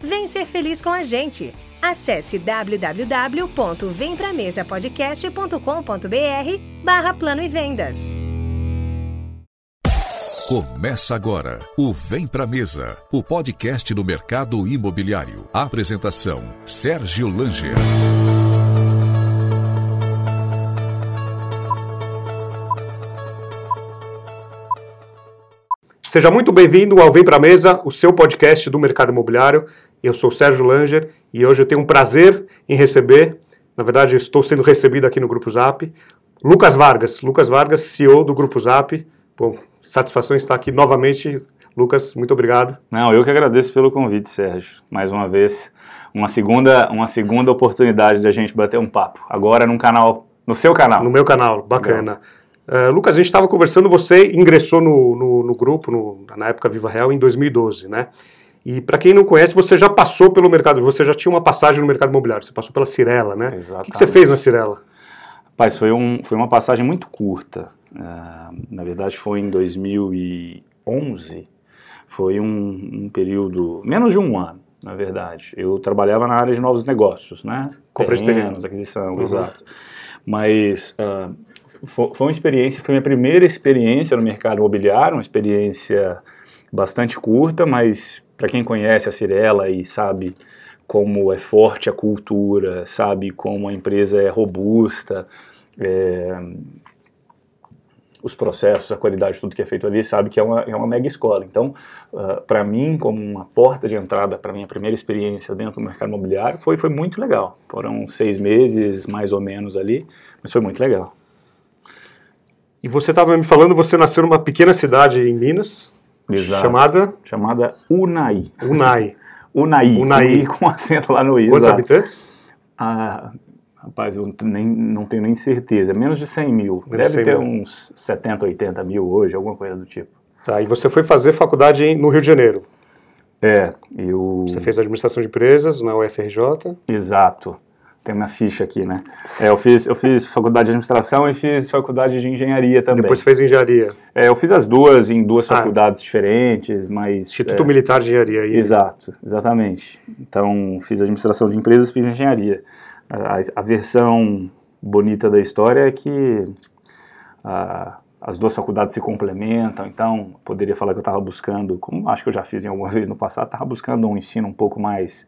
Vem ser feliz com a gente. Acesse www.vempramesapodcast.com.br barra Plano e Vendas. Começa agora o Vem Pra Mesa, o podcast do mercado imobiliário. Apresentação: Sérgio Langer. Seja muito bem-vindo ao Vem Pra Mesa, o seu podcast do mercado imobiliário. Eu sou Sérgio Langer e hoje eu tenho um prazer em receber, na verdade estou sendo recebido aqui no Grupo Zap, Lucas Vargas. Lucas Vargas, CEO do Grupo Zap. Bom, satisfação estar aqui novamente. Lucas, muito obrigado. Não, eu que agradeço pelo convite, Sérgio. Mais uma vez, uma segunda, uma segunda oportunidade de a gente bater um papo. Agora no canal, no seu canal. No meu canal, bacana. Uh, Lucas, a gente estava conversando, você ingressou no, no, no grupo, no, na época Viva Real, em 2012, né? E para quem não conhece, você já passou pelo mercado, você já tinha uma passagem no mercado imobiliário, você passou pela Cirela, né? Exatamente. O que, que você fez na Cirela? Rapaz, foi, um, foi uma passagem muito curta. Uh, na verdade, foi em 2011. Foi um, um, período, menos de um ano, na verdade. Eu trabalhava na área de novos negócios, né? Compra de terrenos, aquisição, uhum. exato. Mas uh, foi, foi uma experiência, foi minha primeira experiência no mercado imobiliário, uma experiência bastante curta, mas para quem conhece a Cirela e sabe como é forte a cultura, sabe como a empresa é robusta, é, os processos, a qualidade, tudo que é feito ali, sabe que é uma, é uma mega escola. Então, uh, ah, para mim, como uma porta de entrada para minha primeira experiência dentro do mercado imobiliário, foi, foi muito legal. Foram seis meses, mais ou menos ali, mas foi muito legal. E você estava me falando, você nasceu numa pequena cidade em Minas, Exato. chamada? Chamada Unai. Unai. Unai. Unai. com acento lá no I. Quantos exato. habitantes? Ah, rapaz, eu nem, não tenho nem certeza. Menos de 100 mil. Menos Deve 100 ter mil. uns 70, 80 mil hoje, alguma coisa do tipo. Tá, e você foi fazer faculdade no Rio de Janeiro. É, eu... Você fez administração de empresas na UFRJ. Exato. Tem uma ficha aqui, né? É, eu fiz, eu fiz faculdade de administração e fiz faculdade de engenharia também. Depois fez engenharia. É, eu fiz as duas em duas Ah. faculdades diferentes, mas... Instituto é, Militar de Engenharia. E- Exato, exatamente. Então, fiz administração de empresas, fiz engenharia. A, a versão bonita da história é que ah, as duas faculdades se complementam, então poderia falar que eu estava buscando, como acho que eu já fiz em alguma vez no passado, estava buscando um ensino um pouco mais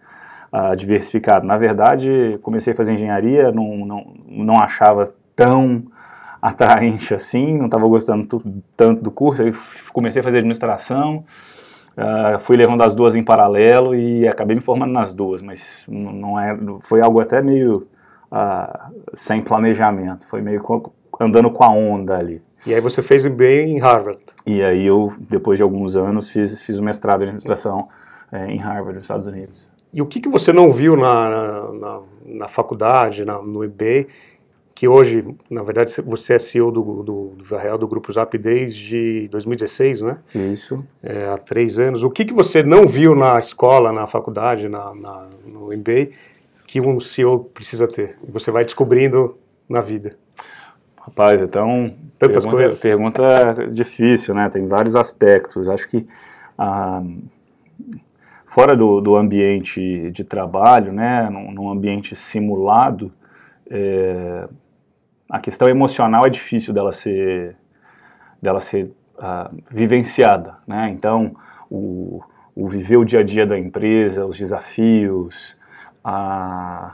diversificado. Na verdade, comecei a fazer engenharia, não, não, não achava tão atraente assim, não estava gostando tanto do curso, aí comecei a fazer administração, ah, fui levando as duas em paralelo e acabei me formando nas duas, mas não é, foi algo até meio ah, sem planejamento, foi meio andando com a onda ali. E aí você fez MBA em Harvard. E aí eu, depois de alguns anos, fiz, fiz o mestrado em administração eh, em Harvard, nos Estados Unidos. E o que, que você não viu na, na, na faculdade, na, no MBA, que hoje, na verdade, você é CEO do, do, do Real, do Grupo Zap desde 2016, né? Isso. É, há três anos. O que, que você não viu na escola, na faculdade, na, na- no MBA, que um CEO precisa ter? E você vai descobrindo na vida. Rapaz, então. Tantas pergunta, coisas. Pergunta difícil, né? Tem vários aspectos. Acho que. ah, fora do, do ambiente de trabalho, né? Num, num ambiente simulado, é, a questão emocional é difícil dela ser. dela ser ah, vivenciada, né? Então, o, o viver o dia a dia da empresa, os desafios, a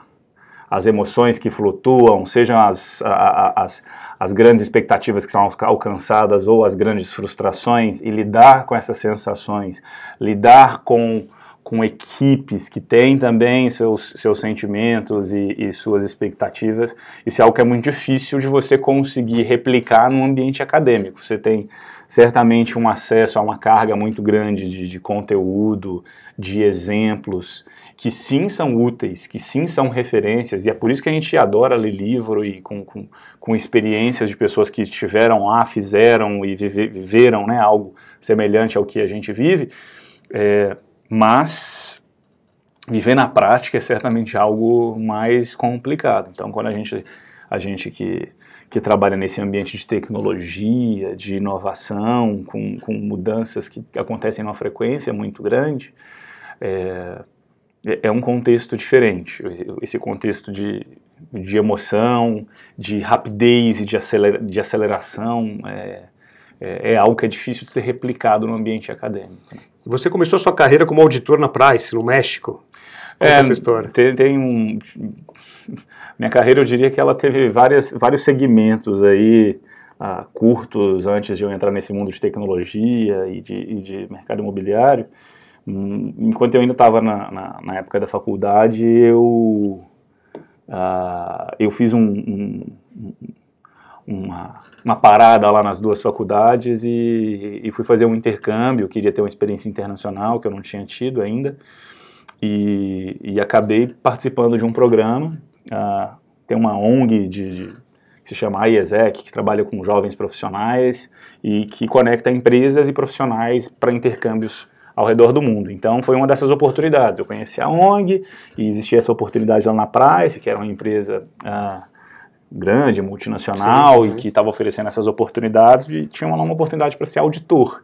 as emoções que flutuam, sejam as, a- a- as, as grandes expectativas que são alcançadas ou as grandes frustrações e lidar com essas sensações, lidar com, com equipes que têm também seus, seus sentimentos e, e suas expectativas, isso é algo que é muito difícil de você conseguir replicar num ambiente acadêmico. Você tem certamente um acesso a uma carga muito grande de, de conteúdo, de exemplos, que sim são úteis, que sim são referências, e é por isso que a gente adora ler livro e com, com, com experiências de pessoas que estiveram lá, fizeram e vive, viveram né, algo semelhante ao que a gente vive, é, mas viver na prática é certamente algo mais complicado. Então, quando a gente, a gente que, que trabalha nesse ambiente de tecnologia, de inovação, com, com mudanças que acontecem numa frequência muito grande, é, é, é um contexto diferente. Esse contexto de, de emoção, de rapidez e de, acelera, de aceleração é, é, é, algo que é difícil de ser replicado no ambiente acadêmico. Né? Você começou a sua carreira como auditor na Price, no México. Conta é, essa história. Tem, tem, um... Minha carreira, eu diria que ela teve várias, vários segmentos aí, uh, curtos, antes de eu entrar nesse mundo de tecnologia e de, e de mercado imobiliário. Enquanto eu ainda estava na, na, na, época da faculdade, eu, uh, eu fiz um, um, uma, uma, parada lá nas duas faculdades e, e, fui fazer um intercâmbio. Queria ter uma experiência internacional que eu não tinha tido ainda. E, e acabei participando de um programa. Uh, tem uma ONG de, de que se chama IESEC, que trabalha com jovens profissionais e que conecta empresas e profissionais para intercâmbios ao redor do mundo. Então foi uma dessas oportunidades. Eu conheci a ONG e existia essa oportunidade lá na Price, que era uma empresa ah, grande, multinacional sim, sim. e que estava oferecendo essas oportunidades e tinha uma, uma oportunidade para ser auditor.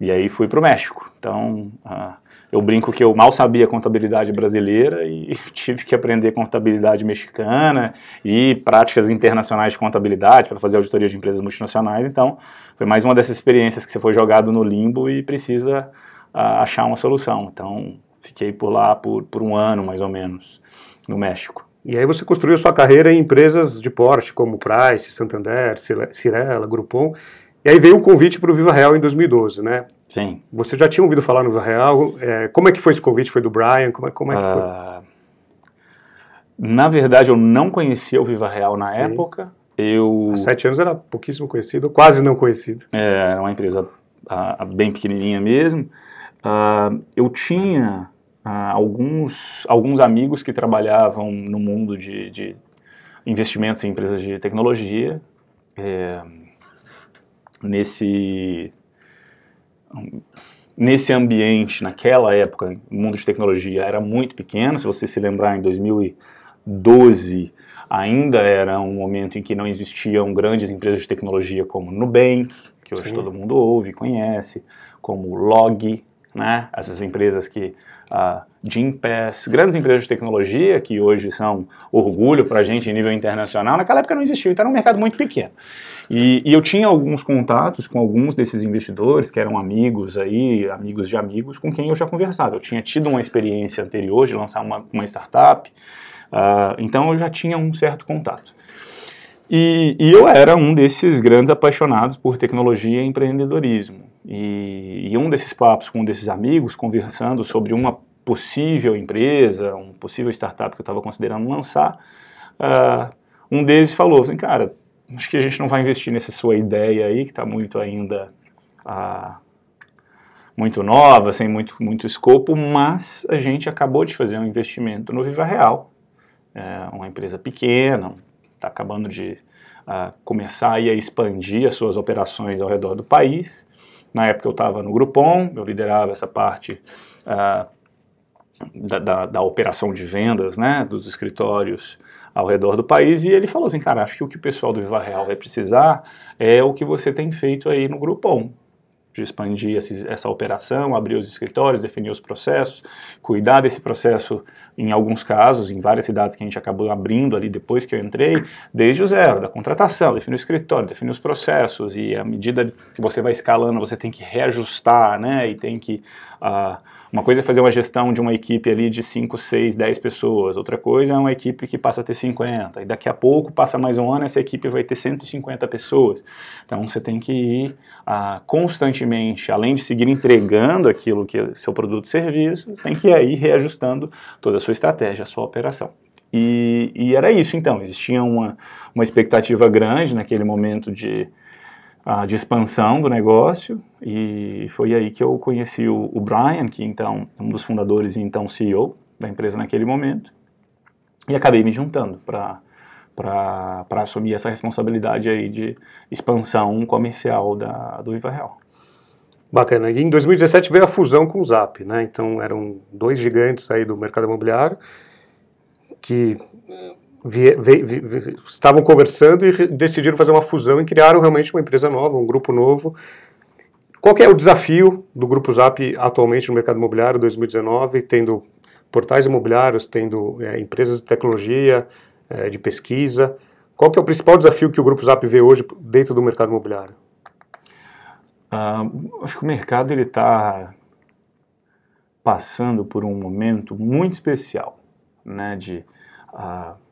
E aí fui para o México. Então ah, eu brinco que eu mal sabia contabilidade brasileira e tive que aprender contabilidade mexicana e práticas internacionais de contabilidade para fazer auditoria de empresas multinacionais. Então foi mais uma dessas experiências que você foi jogado no limbo e precisa achar uma solução. Então, fiquei por lá por, por um ano, mais ou menos, no México. E aí você construiu sua carreira em empresas de porte, como Price, Santander, Cirela, Groupon. E aí veio o convite para o Viva Real em 2012, né? Sim. Você já tinha ouvido falar no Viva Real? É, como é que foi esse convite? Foi do Brian? Como é, como é que foi? Uh, na verdade, eu não conhecia o Viva Real na Sim. época. Eu... Há sete anos era pouquíssimo conhecido, quase não conhecido. É, era uma empresa uh, bem pequenininha mesmo. Uh, eu tinha uh, alguns, alguns amigos que trabalhavam no mundo de, de investimentos em empresas de tecnologia. É, nesse, nesse ambiente, naquela época, o mundo de tecnologia era muito pequeno. Se você se lembrar, em 2012 ainda era um momento em que não existiam grandes empresas de tecnologia como Nubank, que hoje Sim. todo mundo ouve, conhece, como Log, né? Essas empresas que uh, Gympass, grandes empresas de tecnologia que hoje são orgulho para a gente em nível internacional, naquela época não existiam, então era um mercado muito pequeno. E, e, eu tinha alguns contatos com alguns desses investidores que eram amigos aí, amigos de amigos, com quem eu já conversava. Eu tinha tido uma experiência anterior de lançar uma, uma startup, uh, então eu já tinha um certo contato. E, e, eu era um desses grandes apaixonados por tecnologia e empreendedorismo. E, e, um desses papos com um desses amigos, conversando sobre uma possível empresa, um possível startup que eu estava considerando lançar, uh, um deles falou assim, cara, acho que a gente não vai investir nessa sua ideia aí, que está muito ainda uh, muito nova, sem muito, muito escopo, mas a gente acabou de fazer um investimento no Viva Real, é uma empresa pequena, está acabando de uh, começar a expandir as suas operações ao redor do país. Na época eu estava no Groupon, eu liderava essa parte uh, da, da, da, operação de vendas né, dos escritórios ao redor do país e ele falou assim, cara, acho que o que o pessoal do Viva Real vai precisar é o que você tem feito aí no Groupon de expandir essa operação, abrir os escritórios, definir os processos, cuidar desse processo em alguns casos, em várias cidades que a gente acabou abrindo ali depois que eu entrei, desde o zero, da contratação, definir o escritório, definir os processos, e à medida que você vai escalando, você tem que reajustar, né, e tem que uh, Uma coisa é fazer uma gestão de uma equipe ali de 5, 6, 10 pessoas, outra coisa é uma equipe que passa a ter 50, e daqui a pouco, passa mais um ano, essa equipe vai ter 150 pessoas. Então você tem que ir ah, constantemente, além de seguir entregando aquilo que é seu produto e serviço, tem que ir reajustando toda a sua estratégia, a sua operação. E, e era isso então, existia uma, uma expectativa grande naquele momento de uh, de expansão do negócio e foi aí que eu conheci o, o Brian, que então um dos fundadores e então CEO da empresa naquele momento, e acabei me juntando para para assumir essa responsabilidade aí de expansão comercial da, do Viva Real. Bacana. E em 2017 veio a fusão com o Zap, né? Então eram dois gigantes aí do mercado imobiliário que vi, vi, vi, estavam conversando e decidiram fazer uma fusão e criaram realmente uma empresa nova, um grupo novo. Qual é o desafio do Grupo Zap atualmente no mercado imobiliário 2019, tendo portais imobiliários, tendo é, empresas de tecnologia, é, de pesquisa? Qual é o principal desafio que o Grupo Zap vê hoje dentro do mercado imobiliário? Uh, acho que o mercado ele está passando por um momento muito especial, né, de uh,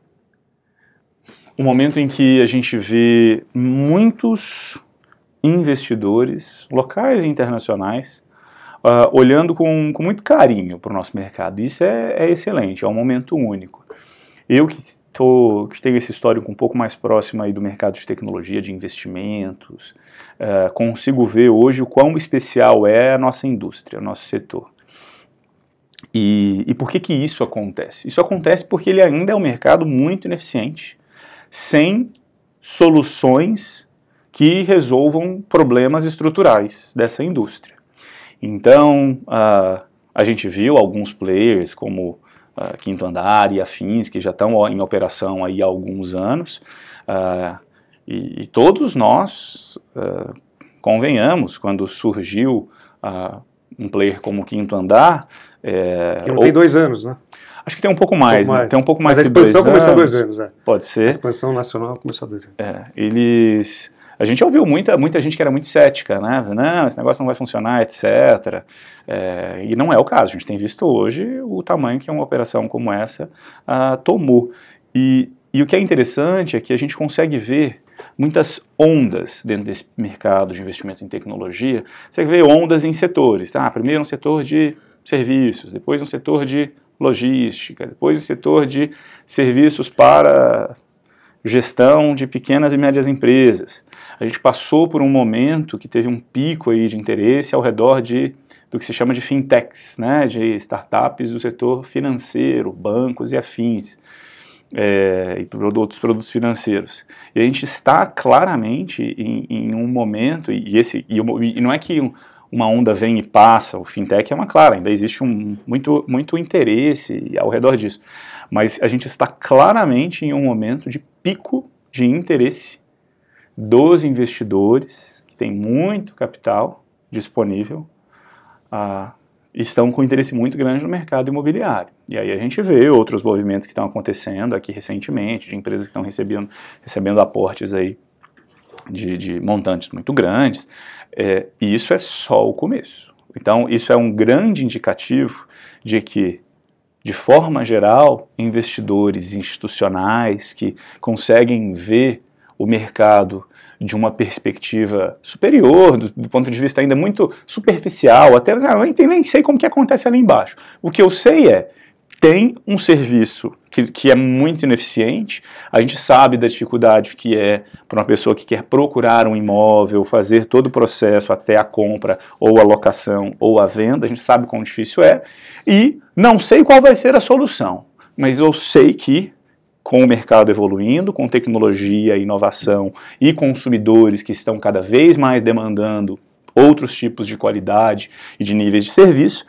um momento em que a gente vê muitos investidores, locais e internacionais, uh, olhando com, com, muito carinho para o nosso mercado. Isso é, é, excelente, é um momento único. Eu que, tô, que tenho esse histórico um pouco mais próximo aí do mercado de tecnologia, de investimentos, uh, consigo ver hoje o quão especial é a nossa indústria, o nosso setor. E, e por que, que isso acontece? Isso acontece porque ele ainda é um mercado muito ineficiente, sem soluções que resolvam problemas estruturais dessa indústria. Então, uh, a gente viu alguns players como uh, Quinto Andar e afins que já estão em operação aí há alguns anos, uh, e, e, todos nós convenhamos, quando surgiu um player como Quinto Andar... É, que não ou, tem dois anos, né? Acho que tem um pouco mais, um pouco né? Tem um pouco mais Mas a expansão começou há dois anos, é. Pode ser. A expansão nacional começou há dois anos. É, eles... A gente ouviu muita, muita gente que era muito cética, né? Não, esse negócio não vai funcionar, etc. É, e não é o caso. A gente tem visto hoje o tamanho que uma operação como essa uh, tomou. E, e o que é interessante é que a gente consegue ver muitas ondas dentro desse mercado de investimento em tecnologia. Você vê ondas em setores. Tá? Primeiro um setor de serviços, depois um setor de logística, depois o setor de serviços para gestão de pequenas e médias empresas. A gente passou por um momento que teve um pico aí de interesse ao redor de do que se chama de fintechs, né, de startups do setor financeiro, bancos e afins, é, e produtos, produtos financeiros. E a gente está claramente em, em um momento, e, esse, e, e não é que um, uma onda vem e passa, o fintech é uma clara, ainda existe um, muito, muito interesse ao redor disso. Mas a gente está claramente em um momento de pico de interesse dos investidores, que tem muito capital disponível, estão com interesse muito grande no mercado imobiliário. E aí a gente vê outros movimentos que estão acontecendo aqui recentemente, de empresas que estão recebendo, recebendo aportes aí de, de montantes muito grandes, é, e isso é só o começo. Então, isso é um grande indicativo de que, de forma geral, investidores institucionais que conseguem ver o mercado de uma perspectiva superior, do, do, ponto de vista ainda muito superficial, até ah, nem, nem sei como que acontece ali embaixo. O que eu sei é tem um serviço que, que é muito ineficiente, a gente sabe da dificuldade que é para uma pessoa que quer procurar um imóvel, fazer todo o processo até a compra, ou a locação, ou a venda, a gente sabe quão difícil é, e não sei qual vai ser a solução, mas eu sei que com o mercado evoluindo, com tecnologia, inovação e consumidores que estão cada vez mais demandando outros tipos de qualidade e de níveis de serviço,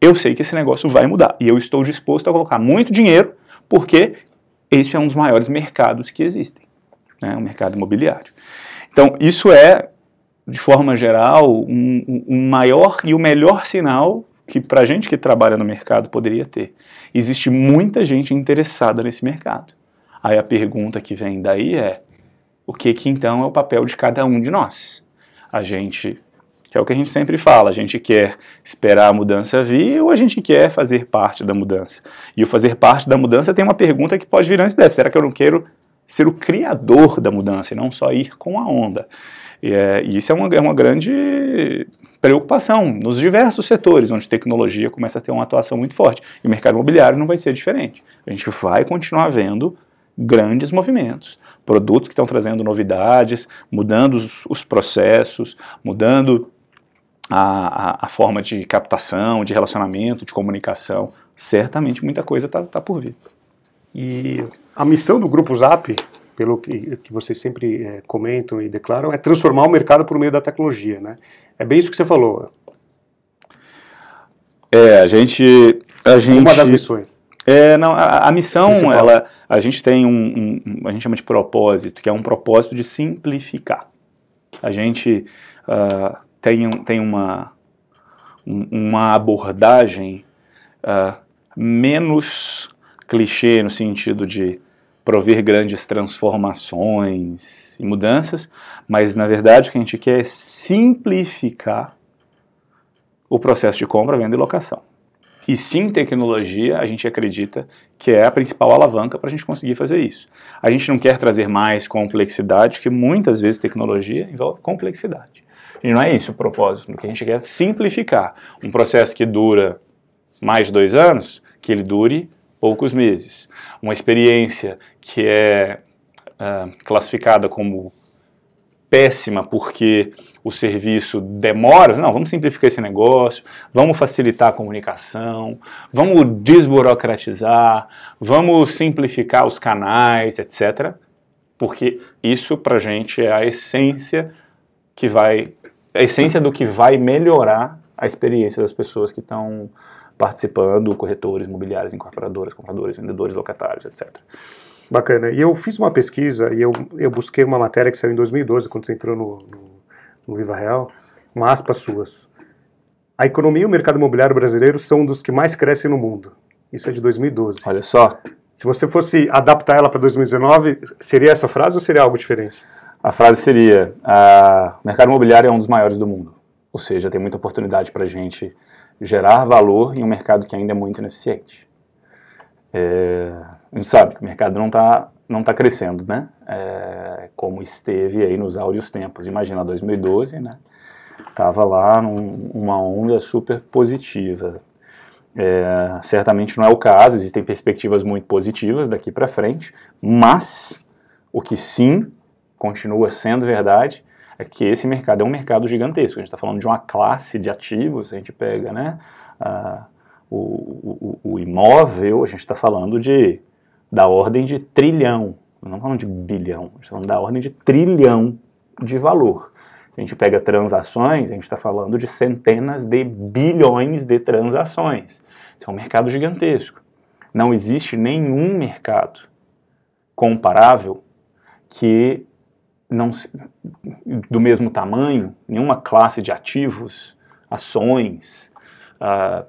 eu sei que esse negócio vai mudar. E eu estou disposto a colocar muito dinheiro, porque esse é um dos maiores mercados que existem né, o mercado imobiliário. Então, isso é, de forma geral, um, um maior e o melhor sinal que para a gente que trabalha no mercado poderia ter. Existe muita gente interessada nesse mercado. Aí a pergunta que vem daí é: o que, que então é o papel de cada um de nós? A gente que é o que a gente sempre fala, a gente quer esperar a mudança vir ou a gente quer fazer parte da mudança. E o fazer parte da mudança tem uma pergunta que pode vir antes dessa, será que eu não quero ser o criador da mudança e não só ir com a onda? E, é, e isso é uma, é uma grande preocupação nos diversos setores onde tecnologia começa a ter uma atuação muito forte. E o mercado imobiliário não vai ser diferente. A gente vai continuar vendo grandes movimentos, produtos que estão trazendo novidades, mudando os, os processos, mudando a, a, forma de captação, de relacionamento, de comunicação. Certamente muita coisa está tá por vir. E a missão do Grupo Zap, pelo que, que vocês sempre é, comentam e declaram, é transformar o mercado por meio da tecnologia, né? É bem isso que você falou. É, a gente... A gente Uma das missões. É, não, a, a missão, ela, a gente tem um, um, a gente chama de propósito, que é um propósito de simplificar. A gente uh, tem, tem uma, uma abordagem uh, menos clichê no sentido de prover grandes transformações e mudanças, mas na verdade o que a gente quer é simplificar o processo de compra, venda e locação. E sim, tecnologia, a gente acredita que é a principal alavanca para a gente conseguir fazer isso. A gente não quer trazer mais complexidade, porque muitas vezes tecnologia envolve complexidade. E não é isso o propósito. O que a gente quer é simplificar um processo que dura mais de dois anos, que ele dure poucos meses. Uma experiência que é uh, classificada como péssima porque o serviço demora, não, vamos simplificar esse negócio, vamos facilitar a comunicação, vamos desburocratizar, vamos simplificar os canais, etc. Porque isso para gente é a essência que vai, a essência do que vai melhorar a experiência das pessoas que estão participando, corretores, imobiliários, incorporadoras, compradores, vendedores, locatários, etc. Bacana. E eu fiz uma pesquisa e eu, eu busquei uma matéria que saiu em 2012, quando você entrou no, no, no Viva Real, uma aspas suas. A economia e o mercado imobiliário brasileiro são um dos que mais crescem no mundo. Isso é de 2012. Olha só. Se você fosse adaptar ela para 2019, seria essa frase ou seria algo diferente? A frase seria: o mercado imobiliário é um dos maiores do mundo. Ou seja, tem muita oportunidade para a gente gerar valor em um mercado que ainda é muito ineficiente. É, a gente sabe que o mercado não está não tá crescendo, né? É, como esteve aí nos áureos tempos. Imagina 2012, né? Tava lá num, uma onda super positiva. É, certamente não é o caso, existem perspectivas muito positivas daqui para frente, mas o que sim continua sendo verdade é que esse mercado é um mercado gigantesco. A gente está falando de uma classe de ativos, a gente pega, né? O, o, o, imóvel, a gente está falando de da ordem de trilhão, não falando de bilhão, a gente está falando da ordem de trilhão de valor. A gente pega transações, a gente está falando de centenas de bilhões de transações. Isso é um mercado gigantesco. Não existe nenhum mercado comparável que não do mesmo tamanho, nenhuma classe de ativos, ações, uh,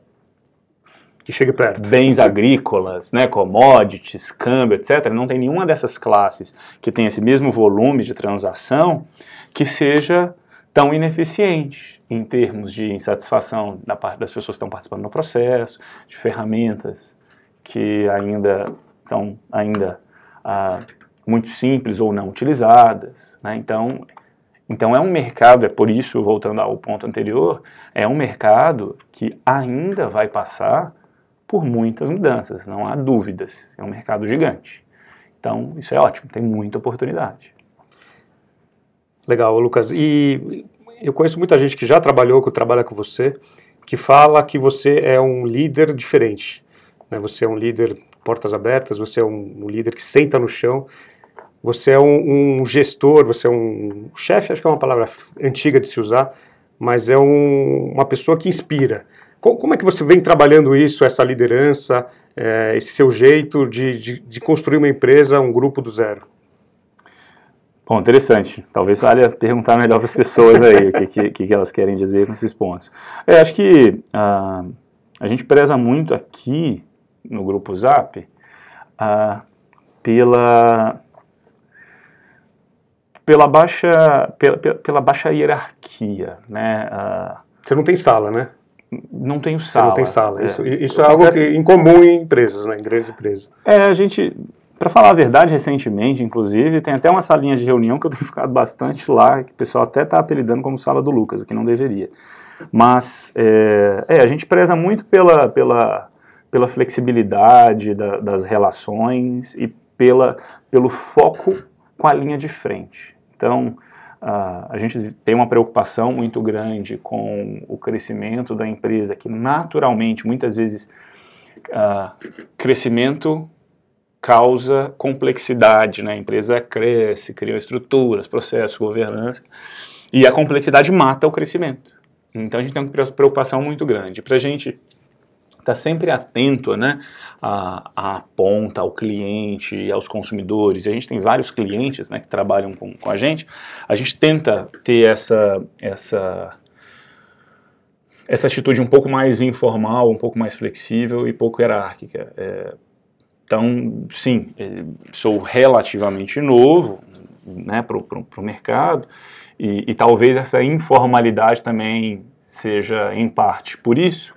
que chegue perto. Bens agrícolas, né, commodities, câmbio, etc. Não tem nenhuma dessas classes que tenha esse mesmo volume de transação que seja tão ineficiente em termos de insatisfação da parte das pessoas que estão participando do processo, de ferramentas que ainda são ainda ah, muito simples ou não utilizadas. Né? Então, então é um mercado, é por isso, voltando ao ponto anterior, é um mercado que ainda vai passar por muitas mudanças, não há dúvidas. É um mercado gigante. Então, isso é ótimo, tem muita oportunidade. Legal, Lucas. E eu conheço muita gente que já trabalhou, que trabalha com você, que fala que você é um líder diferente. Né? Você é um líder portas abertas, você é um, um líder que senta no chão, você é um, um gestor, você é um chefe, acho que é uma palavra antiga de se usar, mas é um, uma pessoa que inspira. Como é que você vem trabalhando isso, essa liderança, é, esse seu jeito de, de, de, construir uma empresa, um grupo do zero? Bom, interessante. Talvez valha perguntar melhor para as pessoas aí o que, que, que, elas querem dizer com esses pontos. Eu acho que uh, a gente preza muito aqui no grupo Zap uh, pela pela baixa, pela, pela baixa hierarquia, né? Uh, Você não tem sala, né? Não tenho sala. Você não tem sala. É. Isso, isso é algo que, em comum em empresas, né? Em grandes empresas. É, a gente, para falar a verdade, recentemente, inclusive, tem até uma salinha de reunião que eu tenho ficado bastante lá, que o pessoal até está apelidando como sala do Lucas, o que não deveria. Mas é, é, a gente preza muito pela, pela, pela flexibilidade da, das relações e pela, pelo foco com a linha de frente. Então, uh, a gente tem uma preocupação muito grande com o crescimento da empresa, que naturalmente, muitas vezes, uh, crescimento causa complexidade, né? A empresa cresce, cria estruturas, processos, governança, e a complexidade mata o crescimento. Então a gente tem uma preocupação muito grande. Para a gente estar tá sempre atento né, à, à ponta, ao cliente aos consumidores, e a gente tem vários clientes né, que trabalham com, com a gente, a gente tenta ter essa, essa, essa atitude um pouco mais informal, um pouco mais flexível e pouco hierárquica. É, então, sim, é, sou relativamente novo né, para o mercado, e, e talvez essa informalidade também seja em parte por isso,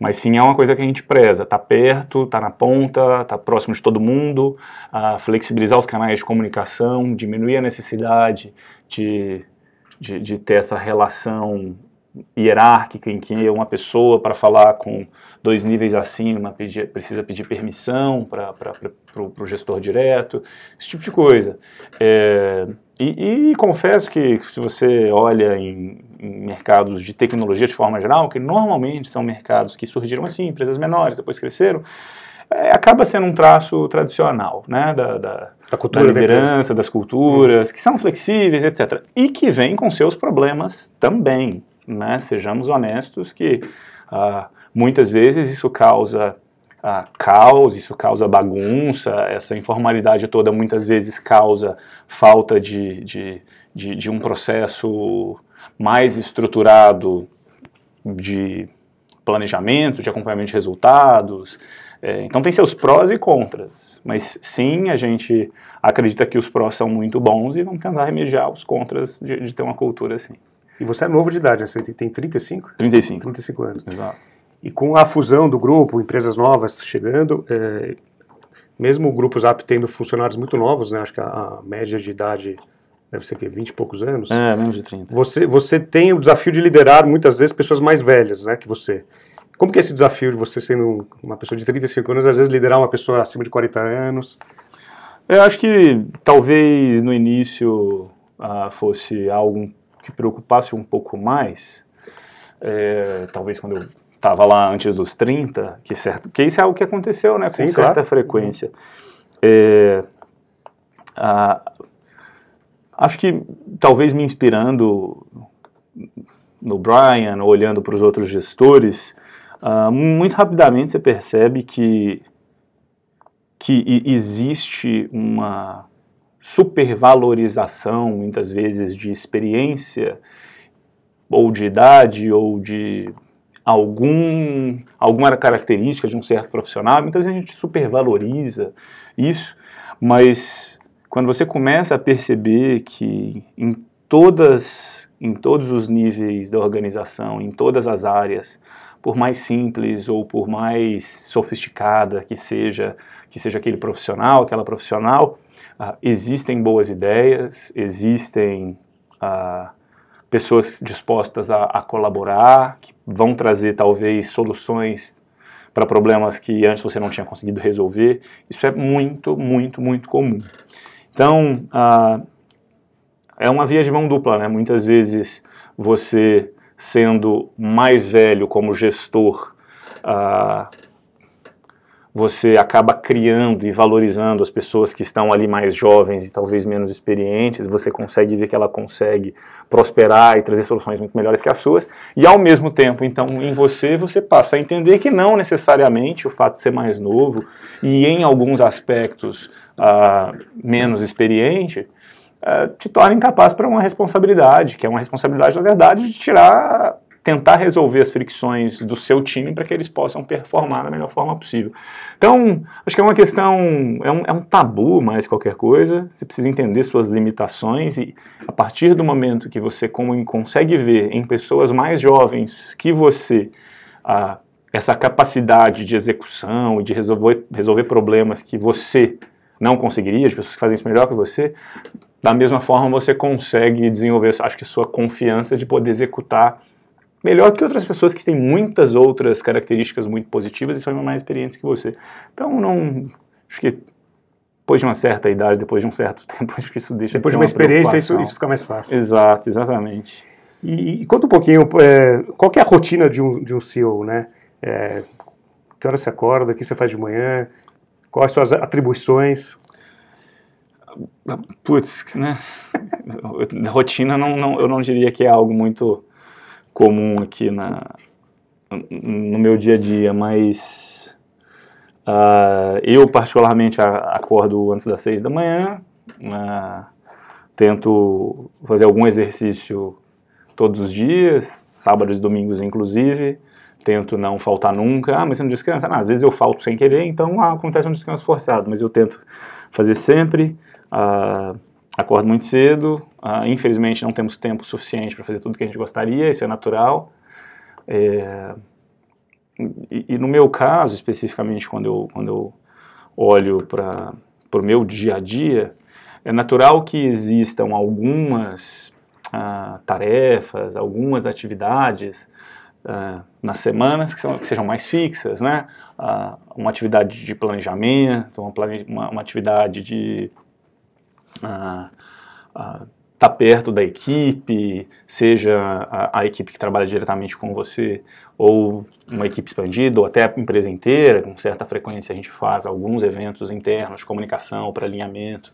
mas sim é uma coisa que a gente preza, tá perto, tá na ponta, tá próximo de todo mundo, a flexibilizar os canais de comunicação, diminuir a necessidade de, de, de ter essa relação hierárquica em que uma pessoa para falar com dois níveis acima pedir, precisa pedir permissão para o gestor direto, esse tipo de coisa. É, e, e, confesso que se você olha em, em, mercados de tecnologia de forma geral, que normalmente são mercados que surgiram assim, empresas menores, depois cresceram, é, acaba sendo um traço tradicional, né, da, da, da, cultura, da liderança, das culturas, que são flexíveis, etc. E que vem com seus problemas também, né, sejamos honestos que ah, muitas vezes isso causa uh, caos, isso causa bagunça, essa informalidade toda muitas vezes causa falta de, de, de, de um processo mais estruturado de planejamento, de acompanhamento de resultados. É, então tem seus prós e contras, mas sim, a gente acredita que os prós são muito bons e vamos tentar remediar os contras de, de ter uma cultura assim. E você é novo de idade, né? você tem 35? 35. 35 anos. Exato. E com a fusão do grupo, empresas novas chegando, é, mesmo o Grupo Zap tendo funcionários muito novos, né, acho que a, a média de idade deve ser que 20 e poucos anos. É, menos de 30. Você, você tem o desafio de liderar muitas vezes pessoas mais velhas, né, que você. Como que é esse desafio de você sendo uma pessoa de 35 anos, às vezes liderar uma pessoa acima de 40 anos? Eu acho que talvez no início ah, fosse algo que preocupasse um pouco mais. É, talvez quando eu estava lá antes dos 30, que, certo, que isso é o que aconteceu né, Sim, com certa claro. frequência. É, a, acho que talvez me inspirando no Brian, olhando para os outros gestores, uh, muito rapidamente você percebe que, que existe uma supervalorização, muitas vezes, de experiência, ou de idade, ou de algum, alguma característica de um certo profissional, muitas vezes a gente supervaloriza isso, mas quando você começa a perceber que em todas em todos os níveis da organização, em todas as áreas, por mais simples ou por mais sofisticada que seja que seja aquele profissional, aquela profissional, uh, existem boas ideias, existem uh, pessoas dispostas a, a colaborar, que vão trazer talvez soluções para problemas que antes você não tinha conseguido resolver. Isso é muito, muito, muito comum. Então, ah, é uma via de mão dupla, né? Muitas vezes você sendo mais velho como gestor, ah, você acaba criando e valorizando as pessoas que estão ali mais jovens e talvez menos experientes, você consegue ver que ela consegue prosperar e trazer soluções muito melhores que as suas, e ao mesmo tempo, então, em você, você passa a entender que não necessariamente o fato de ser mais novo e em alguns aspectos uh, menos experiente, uh, te torna incapaz para uma responsabilidade, que é uma responsabilidade, na verdade, de tirar tentar resolver as fricções do seu time para que eles possam performar da melhor forma possível. Então, acho que é uma questão, é um, é um tabu mais qualquer coisa, você precisa entender suas limitações e a partir do momento que você como, consegue ver em pessoas mais jovens que você essa capacidade de execução e de resolver, resolver problemas que você não conseguiria, de pessoas que fazem isso melhor que você, da mesma forma você consegue desenvolver, acho que sua confiança de poder executar melhor do que outras pessoas que têm muitas outras características muito positivas e são mais experientes que você. Então, não, acho que depois de uma certa idade, depois de um certo tempo, acho que isso deixa Depois de uma, uma experiência, isso, isso fica mais fácil. Exato, exatamente. E, e conta um pouquinho, é, qual é a rotina de um, de um CEO, né? É, que hora você acorda, o que você faz de manhã, quais são as atribuições? Putz, né? Rotina não, não, eu não diria que é algo muito comum aqui na, no meu dia a dia, mas uh, eu particularmente acordo antes das seis da manhã, uh, tento fazer algum exercício todos os dias, sábados e domingos inclusive, tento não faltar nunca, ah, mas você não descansa? Não, às vezes eu falto sem querer, então ah, acontece um descanso forçado, mas eu tento fazer sempre, uh, acordo muito cedo, uh, infelizmente não temos tempo suficiente para fazer tudo que a gente gostaria, isso é natural, é, e, e, no meu caso, especificamente, quando eu, quando eu olho para o meu dia a dia, é natural que existam algumas uh, tarefas, algumas atividades uh, nas semanas que, são, que, sejam mais fixas, né? Uma atividade de planejamento, uma, plane, uma, uma atividade de estar uh, tá perto da equipe, seja a, a, equipe que trabalha diretamente com você ou uma equipe expandida ou até a empresa inteira, com certa frequência a gente faz alguns eventos internos de comunicação para alinhamento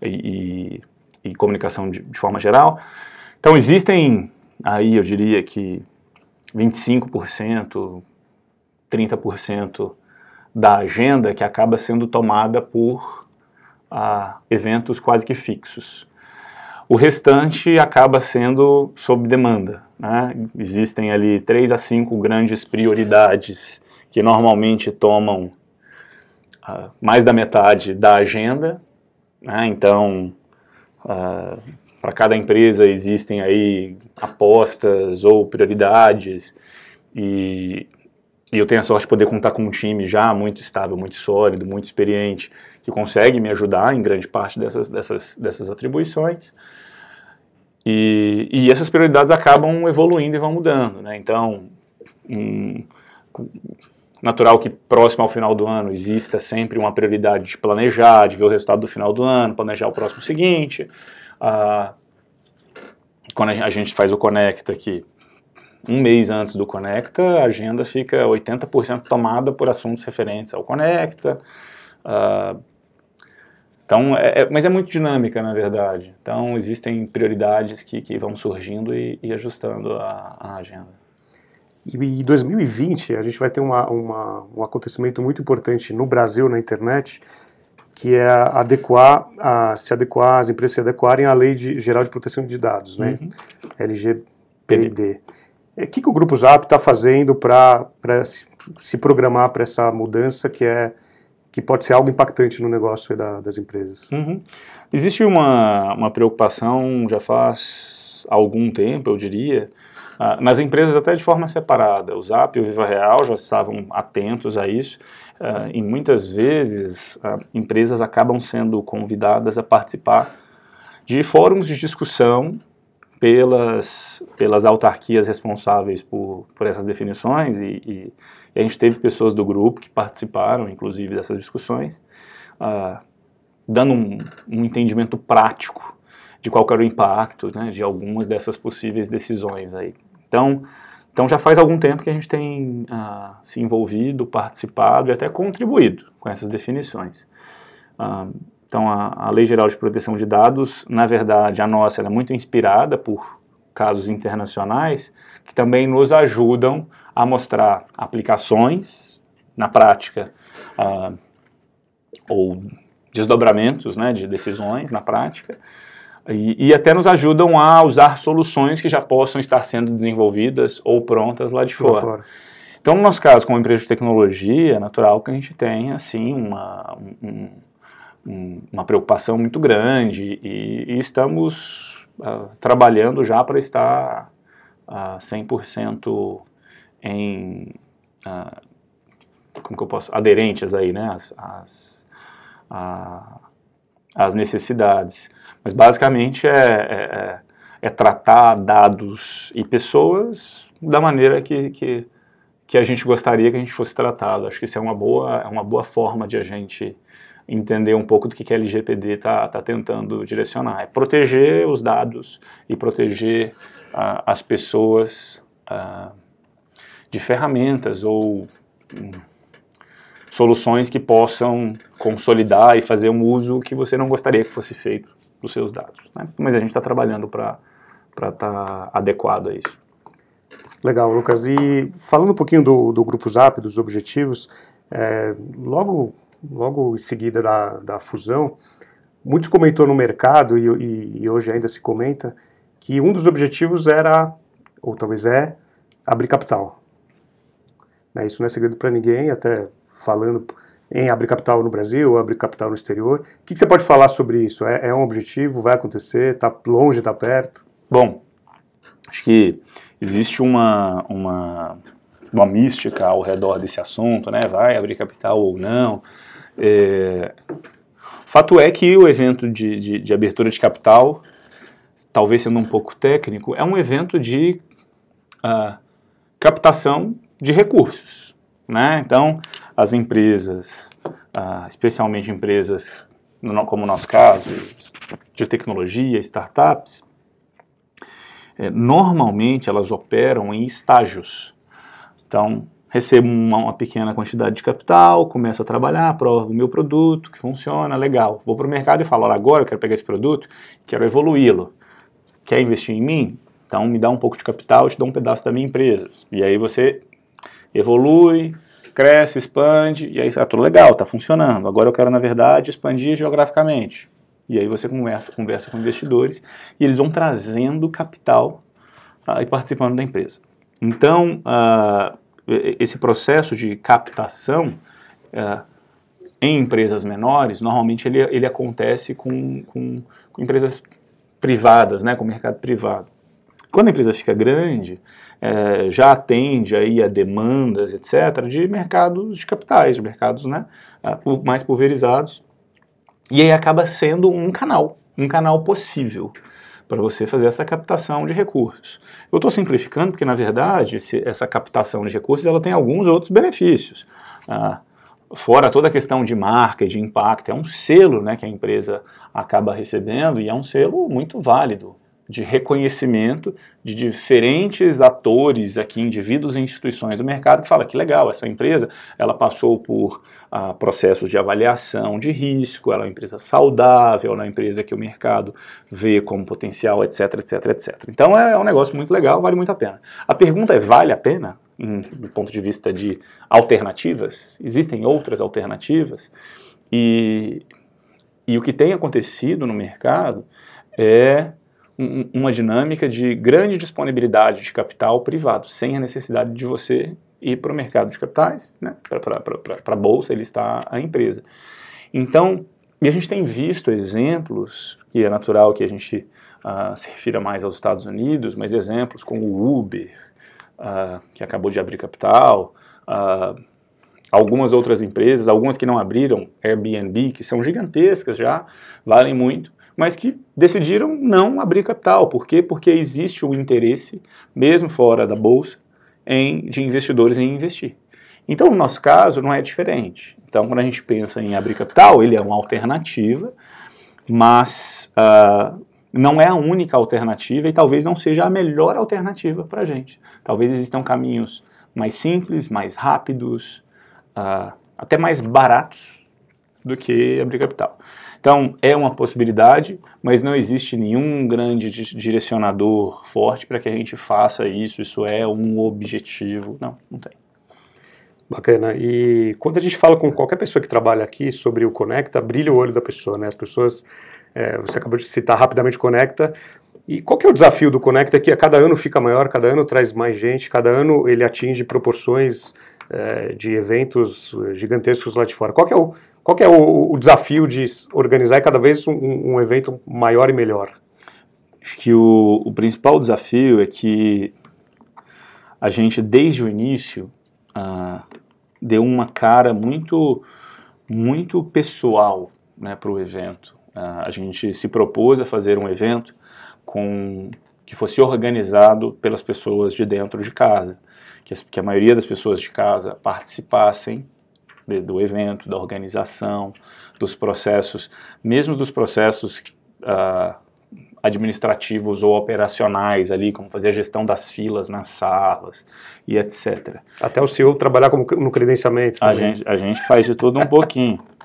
e, e, e comunicação de, de forma geral. Então existem aí eu diria que 25%, 30% da agenda que acaba sendo tomada por ah, eventos quase que fixos. O restante acaba sendo sob demanda. Né? Existem ali três a cinco grandes prioridades que normalmente tomam ah, mais da metade da agenda. Né? Então, ah, para cada empresa existem aí apostas ou prioridades e, e, eu tenho a sorte de poder contar com um time já muito estável, muito sólido, muito experiente, que consegue me ajudar em grande parte dessas, dessas, dessas atribuições. E, e essas prioridades acabam evoluindo e vão mudando, né? Então, um, natural que próximo ao final do ano exista sempre uma prioridade de planejar, de ver o resultado do final do ano, planejar o próximo seguinte. Ah, quando a gente faz o Conecta aqui, um mês antes do Conecta, a agenda fica 80% tomada por assuntos referentes ao Conecta. Ah, então, é, é, mas é muito dinâmica, na verdade. Então, existem prioridades que, que vão surgindo e, e ajustando a, a, agenda. E em 2020, a gente vai ter uma, uma, um acontecimento muito importante no Brasil, na internet, que é adequar, a, se adequar, as empresas se adequarem à Lei de, Geral de Proteção de Dados, né? Uhum. LGPD. O que, que o Grupo Zap está fazendo para se, se, programar para essa mudança que é que pode ser algo impactante no negócio da, das empresas? Uhum. Existe uma, uma preocupação já faz algum tempo, eu diria, uh, nas empresas até de forma separada. O Zap e o Viva Real já estavam atentos a isso, Uh, e muitas vezes uh, empresas acabam sendo convidadas a participar de fóruns de discussão pelas, pelas autarquias responsáveis por, por essas definições e, e, e, a gente teve pessoas do grupo que participaram, inclusive, dessas discussões, uh, dando um, um, entendimento prático de qual era o impacto né, de algumas dessas possíveis decisões aí. Então, então já faz algum tempo que a gente tem uh, se envolvido, participado e até contribuído com essas definições. Uh, então a, a, Lei Geral de Proteção de Dados, na verdade, a nossa é muito inspirada por casos internacionais que também nos ajudam a mostrar aplicações na prática uh, ou desdobramentos né, de decisões na prática e, e, até nos ajudam a usar soluções que já possam estar sendo desenvolvidas ou prontas lá de fora. fora. Então, no nosso caso, como empresa de tecnologia, é natural que a gente tenha assim uma, um, um, uma preocupação muito grande e, e estamos uh, trabalhando já para estar uh, 100% em uh, como que eu posso aderentes aí, né, as, as, as necessidades. Mas basicamente é, é, é, é, tratar dados e pessoas da maneira que, que, que, a gente gostaria que a gente fosse tratado. Acho que isso é uma boa, é uma boa forma de a gente entender um pouco do que, que a LGPD está tá tentando direcionar. É proteger os dados e proteger uh, as pessoas uh, de ferramentas ou um, soluções que possam consolidar e fazer um uso que você não gostaria que fosse feito dos seus dados. Né? Mas a gente está trabalhando para estar tá adequado a isso. Legal, Lucas. E falando um pouquinho do, do Grupo Zap, dos objetivos, é, logo, logo em seguida da, da fusão, muitos comentou no mercado, e, e, e hoje ainda se comenta, que um dos objetivos era, ou talvez é, abrir capital. Né, isso não é segredo para ninguém, até falando em abrir capital no Brasil, abrir capital no exterior. O que, que você pode falar sobre isso? É, é um objetivo? Vai acontecer? Está longe? Está perto? Bom, acho que existe uma, uma, uma mística ao redor desse assunto, né? Vai abrir capital ou não. É... Fato é que o evento de, de, de, abertura de capital, talvez sendo um pouco técnico, é um evento de uh, captação de recursos. Né? Então, as empresas, ah, especialmente empresas como o nosso caso, de tecnologia, startups, é, normalmente elas operam em estágios. Então, recebo uma, uma, pequena quantidade de capital, começo a trabalhar, provo o meu produto, que funciona, legal. Vou para o mercado e falo, agora eu quero pegar esse produto, quero evoluí-lo. Quer investir em mim? Então me dá um pouco de capital, eu te dou um pedaço da minha empresa. E aí você evolui, cresce, expande, e aí está tudo legal, está funcionando. Agora eu quero, na verdade, expandir geograficamente. E aí você conversa, conversa com investidores e eles vão trazendo capital uh, e participando da empresa. Então, uh, esse processo de captação uh, em empresas menores, normalmente ele, ele acontece com, com, com empresas privadas, né, com o mercado privado. Quando a empresa fica grande, é, já atende aí a demandas, etc., de mercados de capitais, de mercados né, mais pulverizados, e aí acaba sendo um canal, um canal possível para você fazer essa captação de recursos. Eu estou simplificando porque, na verdade, esse, essa captação de recursos ela tem alguns outros benefícios. Ah, fora toda a questão de marca e de impacto, é um selo né, que a empresa acaba recebendo e é um selo muito válido de reconhecimento de diferentes atores aqui, indivíduos e instituições do mercado que fala que legal, essa empresa ela passou por ah, processos de avaliação de risco, ela é uma empresa saudável, ela é uma empresa que o mercado vê como potencial, etc, etc, etc. Então é, é um negócio muito legal, vale muito a pena. A pergunta é, vale a pena? Em, do ponto de vista de alternativas? Existem outras alternativas? E, e o que tem acontecido no mercado é uma dinâmica de grande disponibilidade de capital privado, sem a necessidade de você ir para o mercado de capitais, né, para a bolsa, ele está a empresa. Então, e a gente tem visto exemplos, e é natural que a gente uh, se refira mais aos Estados Unidos, mas exemplos como o Uber, uh, que acabou de abrir capital, uh, algumas outras empresas, algumas que não abriram, Airbnb, que são gigantescas já, valem muito, mas que decidiram não abrir capital. Por quê? Porque existe o interesse, mesmo fora da bolsa, em, de investidores em investir. Então, no nosso caso, não é diferente. Então, quando a gente pensa em abrir capital, ele é uma alternativa, mas uh, não é a única alternativa e talvez não seja a melhor alternativa para a gente. Talvez existam caminhos mais simples, mais rápidos, uh, até mais baratos do que abrir capital. Então, é uma possibilidade, mas não existe nenhum grande direcionador forte para que a gente faça isso, isso é um objetivo. Não, não tem. Bacana. E quando a gente fala com qualquer pessoa que trabalha aqui sobre o Conecta, brilha o olho da pessoa, né? As pessoas É, você acabou de citar rapidamente Conecta. E qual que é o desafio do Conecta? É que a cada ano fica maior, cada ano traz mais gente, cada ano ele atinge proporções é, de eventos gigantescos lá de fora. Qual que é o, qual é o, o desafio de organizar cada vez um, um, evento maior e melhor? Acho que o, o principal desafio é que a gente, desde o início, uh, deu uma cara muito, muito pessoal né, para o evento. Uh, a gente se propôs a fazer um evento com que fosse organizado pelas pessoas de dentro de casa, que, as, que a maioria das pessoas de casa participassem de, do evento, da organização, dos processos, mesmo dos processos uh, administrativos ou operacionais ali, como fazer a gestão das filas nas salas e etc. Até o CEO trabalhar como no credenciamento. A gente, a gente faz de tudo um pouquinho.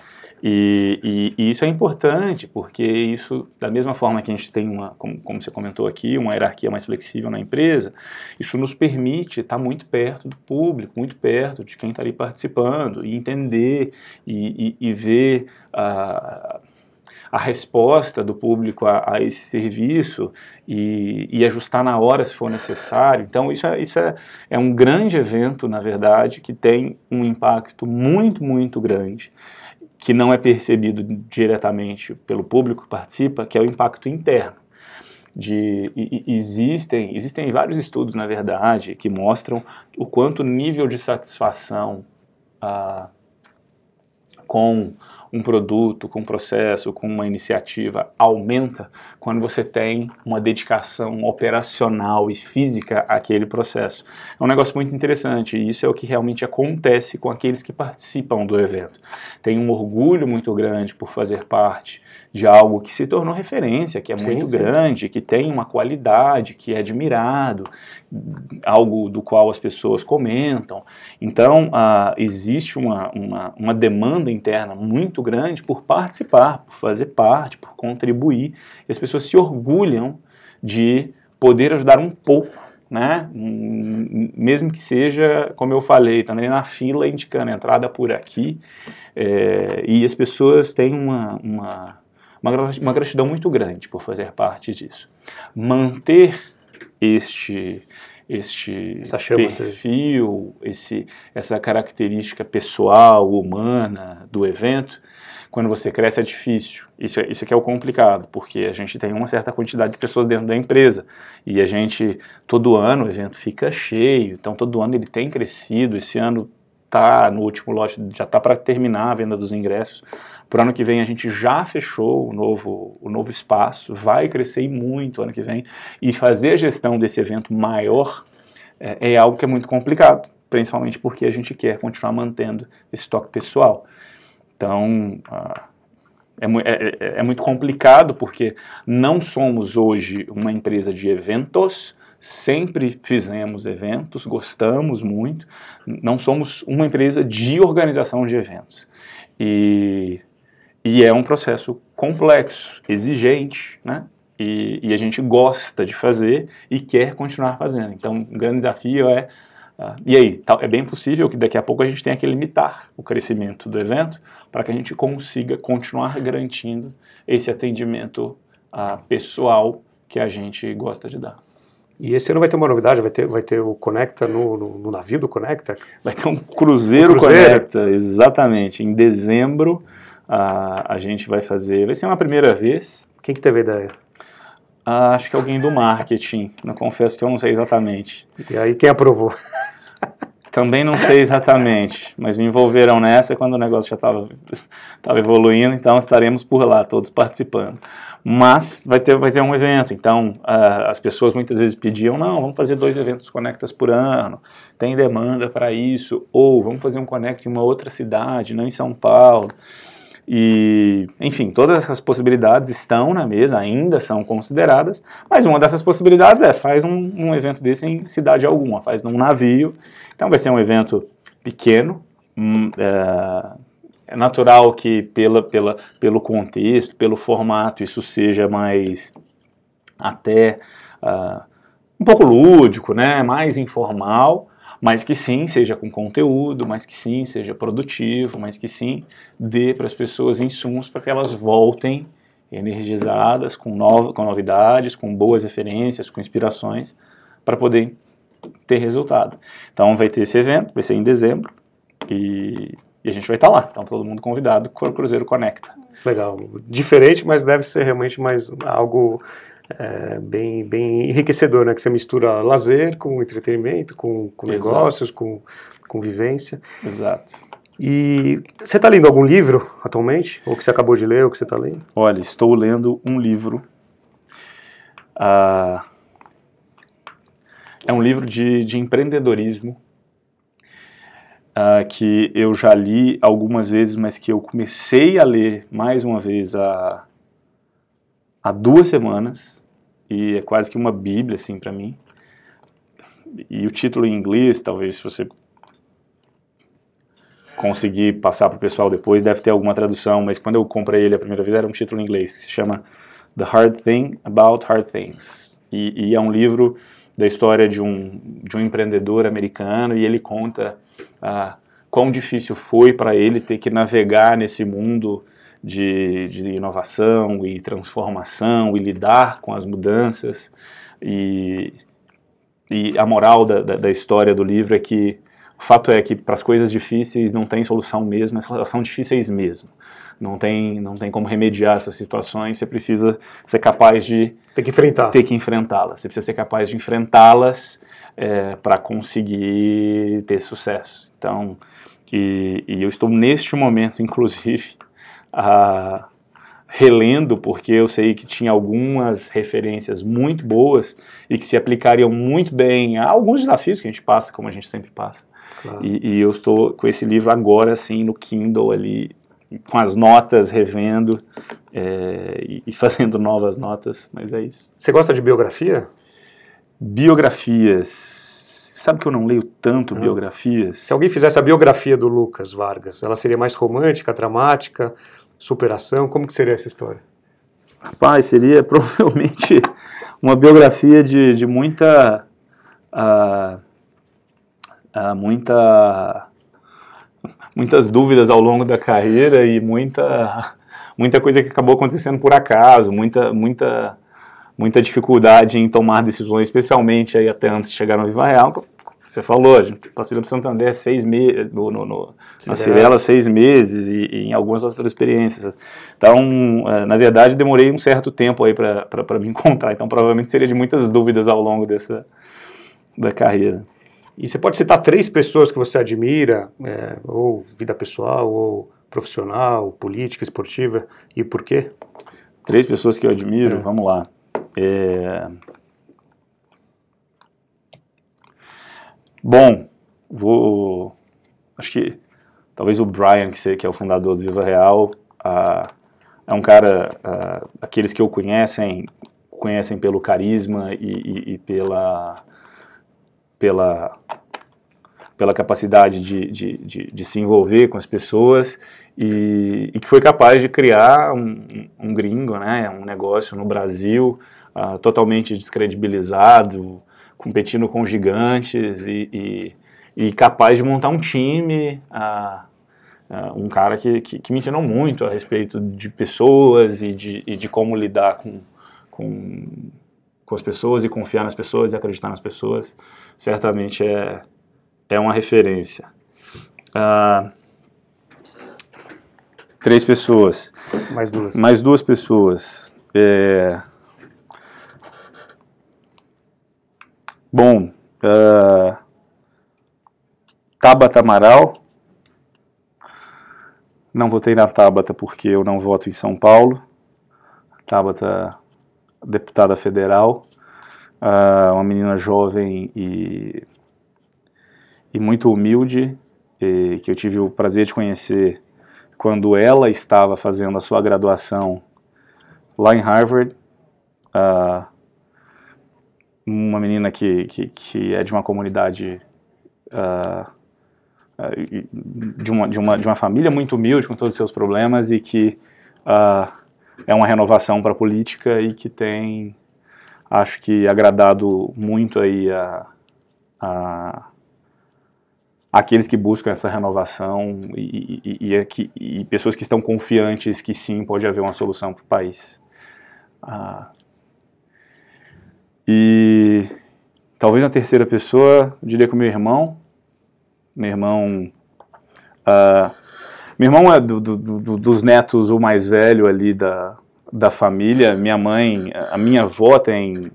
E, e, e, isso é importante, porque isso, da mesma forma que a gente tem uma, como, como, você comentou aqui, uma hierarquia mais flexível na empresa, isso nos permite estar muito perto do público, muito perto de quem está ali participando, e entender e, e ver a a resposta do público a, a esse serviço e, ajustar na hora se for necessário. Então, isso, é, isso é, é um grande evento, na verdade, que tem um impacto muito, muito grande que não é percebido diretamente pelo público que participa, que é o impacto interno. De, existem, existem vários estudos, na verdade, que mostram o quanto o nível de satisfação ah, com um produto, com um processo, com uma iniciativa aumenta quando você tem uma dedicação operacional e física àquele processo. É um negócio muito interessante e isso é o que realmente acontece com aqueles que participam do evento. Tem um orgulho muito grande por fazer parte de algo que se tornou referência, que é sim, muito sim. grande, que tem uma qualidade, que é admirado, algo do qual as pessoas comentam. Então, uh, existe uma, uma, uma demanda interna muito grande por participar, por fazer parte, por contribuir, e as pessoas se orgulham de poder ajudar um pouco né? mesmo que seja, como eu falei, também na fila indicando entrada por aqui, é, e as pessoas têm uma, uma, uma gratidão muito grande por fazer parte disso. Manter este este perfil, esse, essa característica pessoal, humana do evento, quando você cresce é difícil. Isso, é, isso aqui é o complicado, porque a gente tem uma certa quantidade de pessoas dentro da empresa e a gente, todo ano o evento fica cheio, então todo ano ele tem crescido, esse ano tá no último lote, já está para terminar a venda dos ingressos. Para o ano que vem a gente já fechou o novo, o novo espaço, vai crescer muito ano que vem. E fazer a gestão desse evento maior é, é algo que é muito complicado, principalmente porque a gente quer continuar mantendo esse toque pessoal. Então, ah, é, é, é, é muito complicado porque não somos hoje uma empresa de eventos, sempre fizemos eventos, gostamos muito, não somos uma empresa de organização de eventos. E, e é um processo complexo, exigente, né? E, e, a gente gosta de fazer e quer continuar fazendo. Então, um grande desafio é. Uh, e aí, tá, é bem possível que daqui a pouco a gente tenha que limitar o crescimento do evento para que a gente consiga continuar garantindo esse atendimento uh, pessoal que a gente gosta de dar. E esse ano vai ter uma novidade, vai ter, vai ter o Conecta no, no, no navio do Conecta? Vai ter um Cruzeiro, um cruzeiro. Conecta, exatamente. Em dezembro a, a gente vai fazer, vai ser uma primeira vez. Quem que teve a ideia? Ah, acho que alguém do marketing, não confesso que eu não sei exatamente. E aí quem aprovou? Também não sei exatamente, mas me envolveram nessa quando o negócio já estava evoluindo, então estaremos por lá, todos participando. Mas vai ter, vai ter um evento, então uh, as pessoas muitas vezes pediam, não, vamos fazer dois eventos Conectas por ano, tem demanda para isso, ou vamos fazer um Conecta em uma outra cidade, não em São Paulo. E, enfim, todas essas possibilidades estão na mesa, ainda são consideradas, mas uma dessas possibilidades é faz um, um evento desse em cidade alguma, faz num navio. Então vai ser um evento pequeno, hum, é, é natural que pela, pela, pelo contexto, pelo formato, isso seja mais até uh, um pouco lúdico, né, mais informal, mas que sim seja com conteúdo, mas que sim seja produtivo, mas que sim dê para as pessoas insumos para que elas voltem energizadas, com, no, com novidades, com boas referências, com inspirações, para poder ter resultado. Então vai ter esse evento, vai ser em dezembro, e, e a gente vai estar tá lá. Então todo mundo convidado, Cruzeiro Conecta. Legal. Diferente, mas deve ser realmente mais algo é, bem, bem enriquecedor, né? Que você mistura lazer com entretenimento, com, com negócios, com, com vivência. Exato. E você está lendo algum livro atualmente? Ou que você acabou de ler, ou que você está lendo? Olha, estou lendo um livro. Uh, é um livro de, de empreendedorismo uh, que eu já li algumas vezes, mas que eu comecei a ler mais uma vez há, há duas semanas e é quase que uma bíblia assim para mim. E o título em inglês, talvez se você conseguir passar para o pessoal depois, deve ter alguma tradução, mas quando eu comprei ele a primeira vez era um título em inglês que se chama The Hard Thing About Hard Things. E, e é um livro da história de um, de um empreendedor americano e ele conta ah, quão difícil foi para ele ter que navegar nesse mundo de, de, inovação e transformação e lidar com as mudanças. E, e a moral da, da, da história do livro é que o fato é que para as coisas difíceis não tem solução mesmo, elas são difíceis mesmo. Não tem, não tem como remediar essas situações, você precisa ser capaz de... Ter que enfrentar. Ter que enfrentá-las. Você precisa ser capaz de enfrentá-las é, para conseguir ter sucesso. Então, e, e, eu estou neste momento, inclusive, relendo, porque eu sei que tinha algumas referências muito boas e que se aplicariam muito bem a alguns desafios que a gente passa, como a gente sempre passa. Claro. E, e, eu estou com esse livro agora, assim, no Kindle ali, com as notas, revendo é, e, fazendo novas notas, mas é isso. Você gosta de biografia? Biografias Sabe que eu não leio tanto biografias? Se alguém fizesse a biografia do Lucas Vargas, ela seria mais romântica, dramática, superação? Como que seria essa história? Rapaz, seria provavelmente uma biografia de, de muita... Uh, uh, muita muitas dúvidas ao longo da carreira e muita muita coisa que acabou acontecendo por acaso, muita muita muita dificuldade em tomar decisões, especialmente aí até antes de chegar no Viva Real, você falou, a gente passei para Santander seis meses, no, no, no na Cirela seis meses e, e, em algumas outras experiências. Então, é, na verdade, demorei um certo tempo aí para me encontrar. Então, provavelmente seria de muitas dúvidas ao longo dessa da carreira. E você pode citar três pessoas que você admira, é, ou vida pessoal, ou profissional, política, esportiva, e por quê? Três pessoas que eu admiro, é. vamos lá. É, Bom, vou. Acho que talvez o Brian, que, que é o fundador do Viva Real, uh, é um cara. Uh, aqueles que o conhecem, conhecem pelo carisma e, e, e pela. pela pela capacidade de, de, de, de, se envolver com as pessoas e, e que foi capaz de criar um, um, gringo, né, um negócio no Brasil uh, totalmente descredibilizado, competindo com gigantes e, e, e capaz de montar um time. Um cara que, que, que, me ensinou muito a respeito de pessoas e de, e de como lidar com, com, com as pessoas e confiar nas pessoas e acreditar nas pessoas. Certamente é, é uma referência. Uh, três pessoas. Mais duas. Mais duas pessoas. É, Bom, uh, Tabata Amaral. Não votei na Tabata porque eu não voto em São Paulo. Tabata, deputada federal, uh, uma menina jovem e, e muito humilde, e, que eu tive o prazer de conhecer quando ela estava fazendo a sua graduação lá em Harvard. Uh, uma menina que, que, que é de uma comunidade uh, de, uma, de, uma, de uma família muito humilde com todos os seus problemas e que uh, é uma renovação para a política e que tem, acho que, agradado muito aí a, a aqueles que buscam essa renovação e, e, e, e, pessoas que estão confiantes que sim, pode haver uma solução para o país. E talvez na terceira pessoa, eu diria que o meu irmão. Meu irmão. Ah, meu irmão é do, do, do, dos netos o mais velho ali da, da família. Minha mãe, a minha avó tem.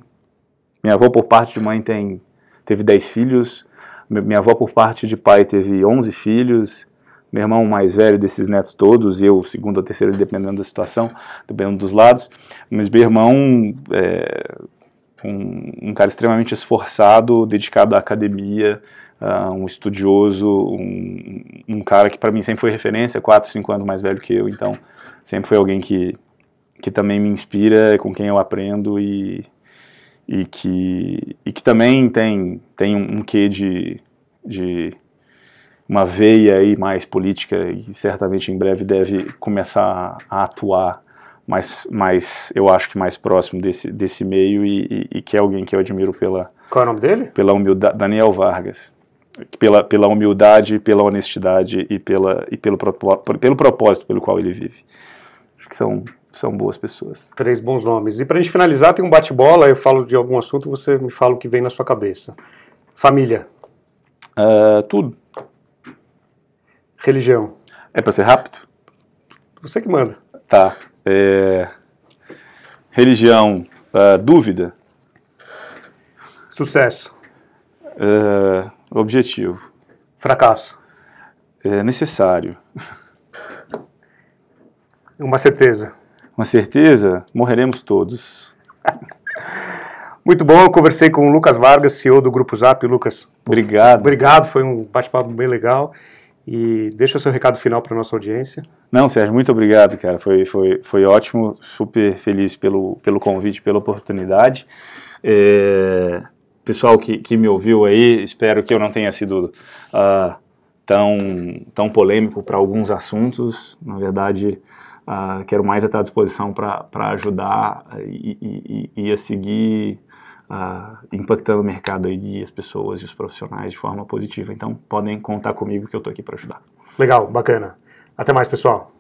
Minha avó, por parte de mãe, tem, teve 10 filhos. Minha avó, por parte de pai, teve 11 filhos. Meu irmão mais velho desses netos todos, eu, segundo ou terceiro, dependendo da situação, dependendo dos lados. Mas meu irmão é um, um cara extremamente esforçado, dedicado à academia, uh, um estudioso, um, um cara que para mim sempre foi referência, 4, 5 anos mais velho que eu. Então, sempre foi alguém que, que também me inspira, com quem eu aprendo e, e que, e que também tem, tem um, um quê de, de uma veia aí mais política e certamente em breve deve começar a atuar mais, mais eu acho que mais próximo desse, desse meio e, e, e que é alguém que eu admiro pela qual é o nome dele? Pela humildade, Daniel Vargas, pela, pela humildade, pela honestidade e pela e pelo, pelo propósito pelo qual ele vive. Acho que são são boas pessoas. Três bons nomes. E para a gente finalizar, tem um bate-bola, eu falo de algum assunto, você me fala o que vem na sua cabeça. Família. Uh, tudo. Religião. É para ser rápido? Você que manda. Tá. É... Religião, uh, dúvida. Sucesso. Uh, objetivo. Fracasso. É necessário. Uma certeza. Uma certeza, morreremos todos. Muito bom, eu conversei com o Lucas Vargas, CEO do Grupo Zap. Lucas, obrigado. Obrigado, foi um bate-papo bem legal. E deixa seu recado final para nossa audiência. Não, Sérgio, muito obrigado, cara. Foi, foi, foi ótimo, super feliz pelo, pelo convite, pela oportunidade. É, pessoal que, que me ouviu aí, espero que eu não tenha sido uh, tão, tão polêmico para alguns assuntos. Na verdade, uh, quero mais estar à disposição para ajudar e, e, e, a seguir impactando o mercado e as pessoas e os profissionais de forma positiva. Então, podem contar comigo que eu estou aqui para ajudar. Legal, bacana. Até mais, pessoal.